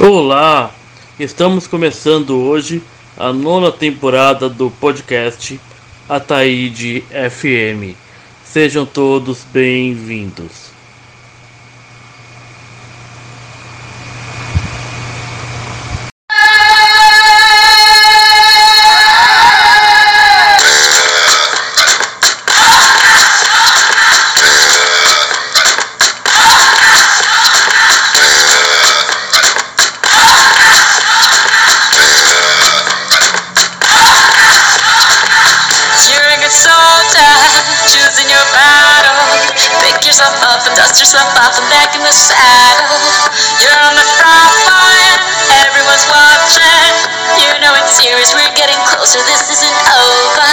Olá! Estamos começando hoje a nona temporada do podcast Ataíde FM. Sejam todos bem-vindos. Up yourself off and back in the saddle. You're on the front line, everyone's watching. You know it's serious, we're getting closer, this isn't over.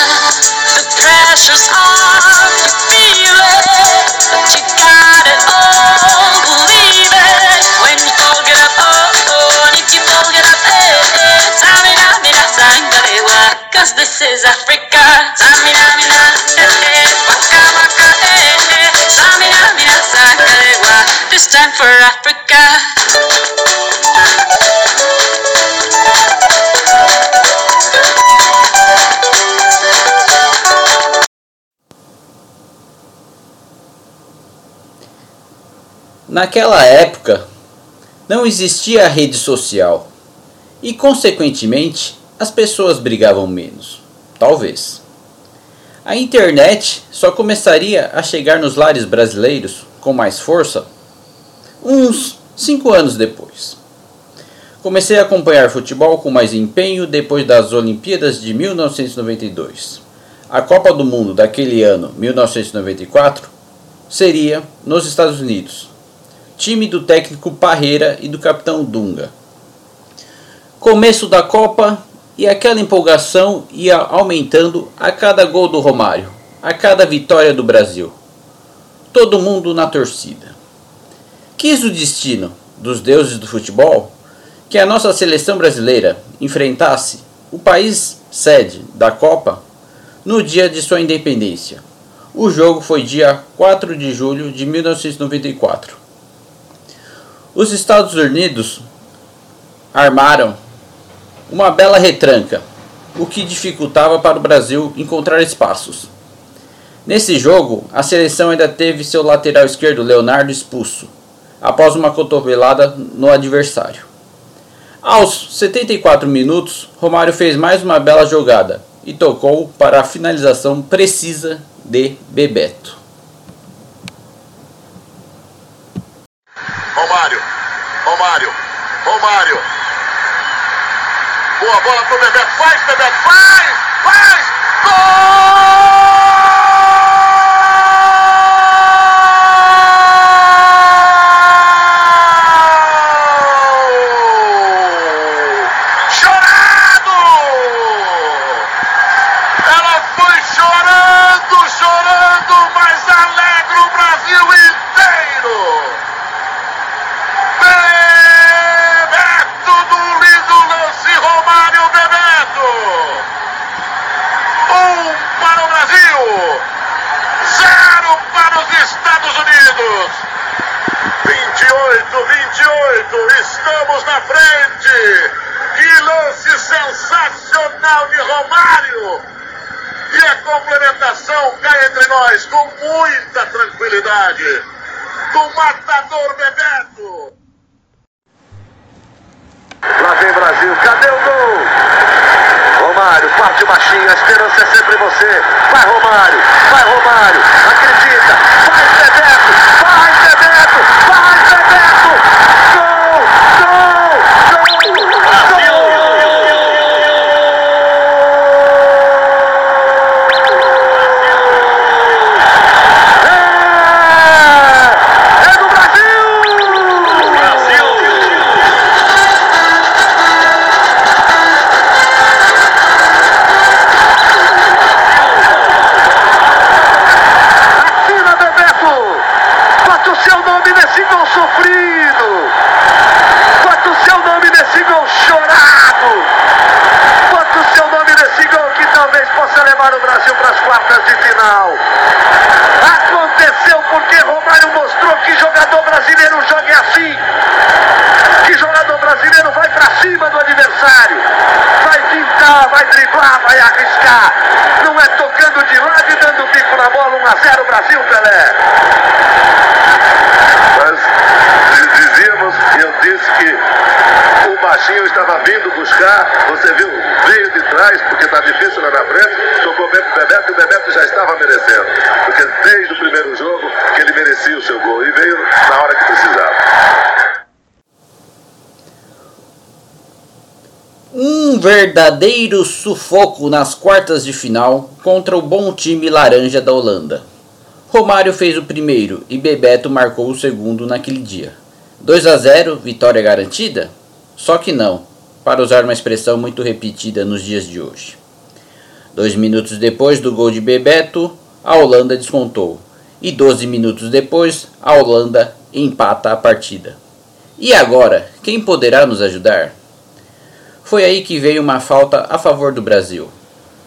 The pressure's on, you feel it, but you got it all, believe it. When you all get up, oh, oh, and if you all get up, eh, eh, Samina, mina, sangarewa, cause this is Africa. Naquela época, não existia rede social e, consequentemente, as pessoas brigavam menos. Talvez. A internet só começaria a chegar nos lares brasileiros com mais força uns cinco anos depois. Comecei a acompanhar futebol com mais empenho depois das Olimpíadas de 1992. A Copa do Mundo daquele ano, 1994, seria nos Estados Unidos, time do técnico Parreira e do capitão Dunga. Começo da Copa e aquela empolgação ia aumentando a cada gol do Romário, a cada vitória do Brasil. Todo mundo na torcida. Quis o destino dos deuses do futebol que a nossa seleção brasileira enfrentasse o país sede da Copa no dia de sua independência. O jogo foi dia 4 de julho de 1994. Os Estados Unidos armaram uma bela retranca, o que dificultava para o Brasil encontrar espaços. Nesse jogo, a seleção ainda teve seu lateral esquerdo Leonardo expulso, após uma cotovelada no adversário. Aos 74 minutos, Romário fez mais uma bela jogada e tocou para a finalização precisa de Bebeto. Romário, Romário, Boa bola pro Bebeto, faz, Bebeto, faz, faz, gol! Chorado! Ela foi chorando, chorando, mas alegra o Brasil inteiro! Bebeto do lindo lance, Romário Bebeto. Um para o Brasil, zero para os Estados Unidos. 28, 28, estamos na frente. Que lance sensacional de Romário. E a complementação cai entre nós com muita tranquilidade. Do matador Bebeto. Lá vem Brasil, cadê o gol? Romário, parte baixinho, a esperança é sempre você. Vai Romário, vai Romário, acredita, vai a 0 Brasil, Pelé. Nós dizíamos, eu disse que o baixinho estava vindo buscar, você viu, veio de trás, porque está difícil lá na frente, tocou bem pro Bebeto e o Bebeto já estava merecendo. Porque desde o primeiro jogo que ele merecia o seu gol e veio na hora que precisava. Um verdadeiro sufoco nas quartas de final contra o bom time laranja da Holanda. Romário fez o primeiro e Bebeto marcou o segundo naquele dia. 2 a 0, vitória garantida? Só que não, para usar uma expressão muito repetida nos dias de hoje. Dois minutos depois do gol de Bebeto, a Holanda descontou. E 12 minutos depois, a Holanda empata a partida. E agora, quem poderá nos ajudar? Foi aí que veio uma falta a favor do Brasil.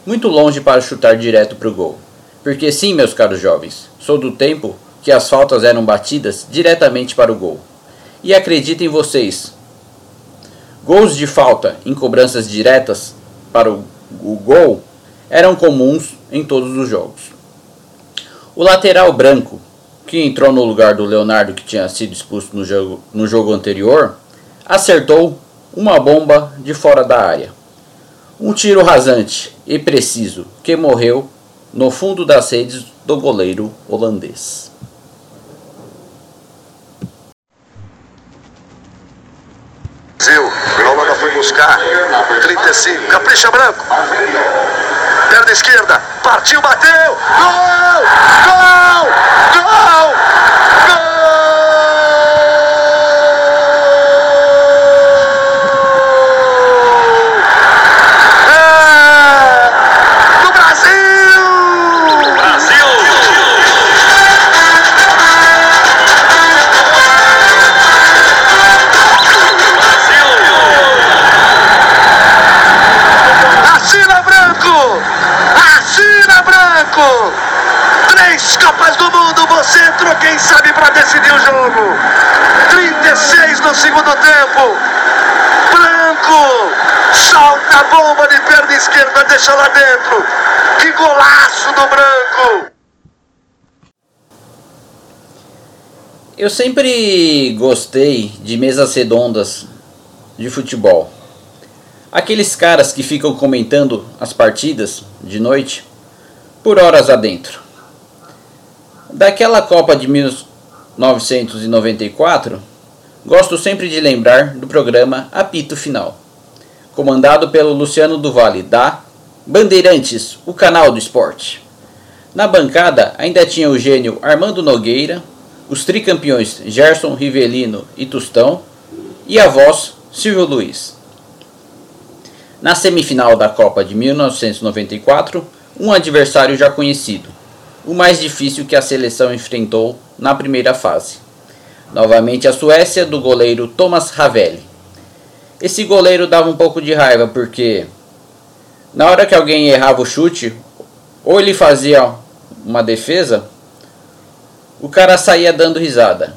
Muito longe para chutar direto para o gol. Porque sim, meus caros jovens, sou do tempo que as faltas eram batidas diretamente para o gol. E acreditem vocês, gols de falta em cobranças diretas para o, o gol eram comuns em todos os jogos. O lateral branco, que entrou no lugar do Leonardo que tinha sido expulso no jogo, no jogo anterior, acertou uma bomba de fora da área. Um tiro rasante e preciso que morreu no fundo das redes do goleiro holandês. Brasil, a Holanda foi buscar 35, capricha branco. Perna esquerda, partiu, bateu. Gol! Gol! Gol! Gol! Quem sabe, para decidir o jogo. 36 no segundo tempo. Branco! Salta a bomba de perna esquerda, deixa lá dentro. Que golaço do Branco! Eu sempre gostei de mesas redondas de futebol. Aqueles caras que ficam comentando as partidas de noite por horas adentro. Daquela Copa de 1994, gosto sempre de lembrar do programa Apito Final, comandado pelo Luciano do Vale da Bandeirantes, o canal do esporte. Na bancada ainda tinha o gênio Armando Nogueira, os tricampeões Gerson Rivelino e Tostão e a voz Silvio Luiz. Na semifinal da Copa de 1994, um adversário já conhecido, o mais difícil que a seleção enfrentou na primeira fase. Novamente a Suécia do goleiro Thomas Ravelli. Esse goleiro dava um pouco de raiva porque na hora que alguém errava o chute, ou ele fazia uma defesa, o cara saía dando risada.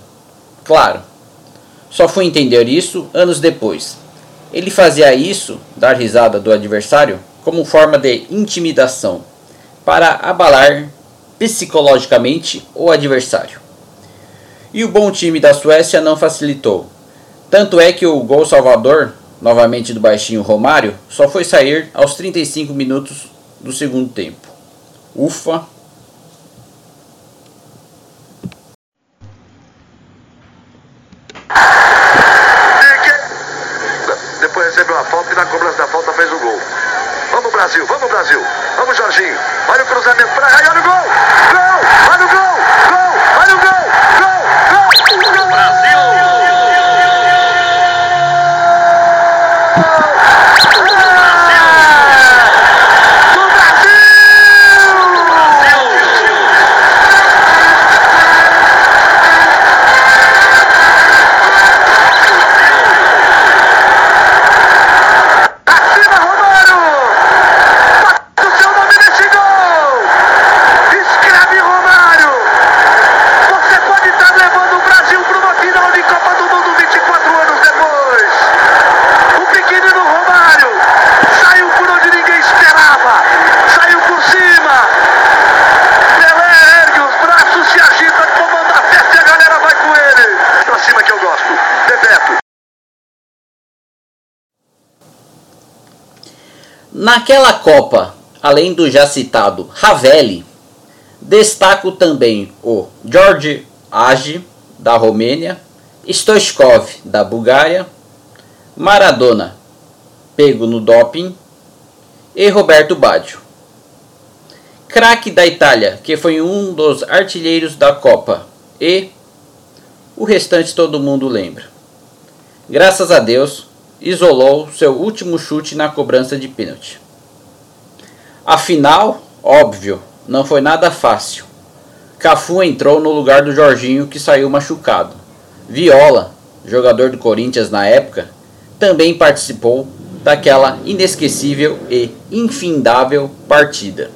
Claro, só fui entender isso anos depois. Ele fazia isso, dar risada do adversário, como forma de intimidação, para abalar psicologicamente o adversário. E o bom time da Suécia não facilitou. Tanto é que o gol salvador, novamente do baixinho Romário, só foi sair aos 35 minutos do segundo tempo. Ufa! Depois recebeu a falta e na cobrança da falta fez o gol. Vamos Brasil, vamos Brasil. Vamos Jorginho. Olha o cruzamento para aí, olha o gol. Gol! Olha o gol! Gol! Gol! Gol! Brasil! Do Acima Romário! Bate o seu nome nesse gol! Naquela Copa, além do já citado Ravelli, destaco também o George Age, da Romênia, Stoichkov, da Bulgária, Maradona, pego no doping, e Roberto Baggio. Craque da Itália, que foi um dos artilheiros da Copa, e o restante todo mundo lembra. Graças a Deus, isolou seu último chute na cobrança de pênalti. Afinal, óbvio, não foi nada fácil. Cafu entrou no lugar do Jorginho que saiu machucado. Viola, jogador do Corinthians na época, também participou daquela inesquecível e infindável partida.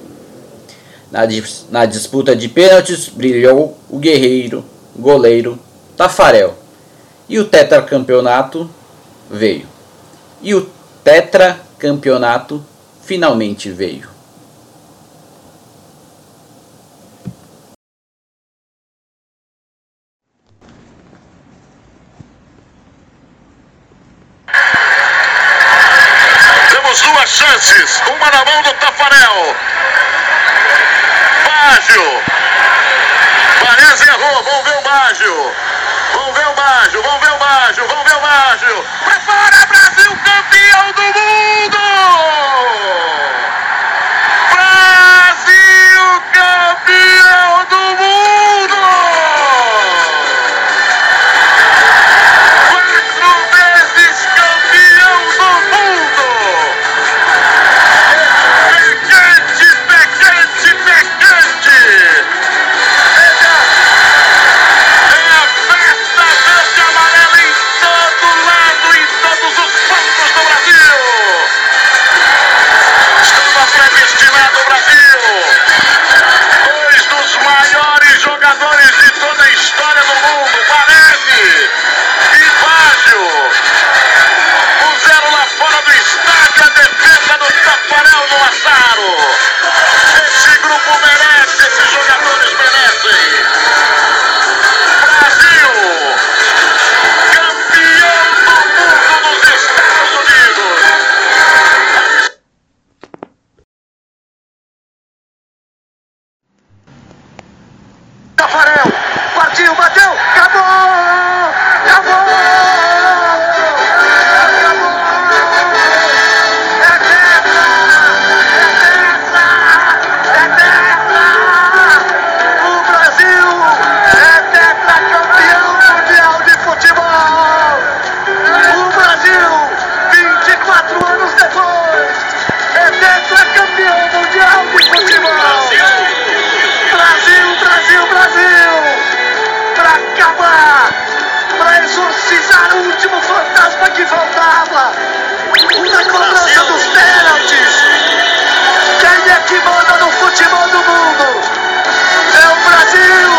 Na, na disputa de pênaltis brilhou o guerreiro, goleiro Tafarel. E o tetracampeonato veio. E o tetracampeonato finalmente veio. Temos duas chances, uma na mão do Tafarel. Baggio. Parece errou, vamos ver o Baggio. Vamos ver o Baggio, vamos ver o Baggio, vamos ver o Baggio. Pra fora, Brasil campeão do mundo! Copa na cobrança dos pênaltis. Quem é que manda no futebol do mundo? É o Brasil!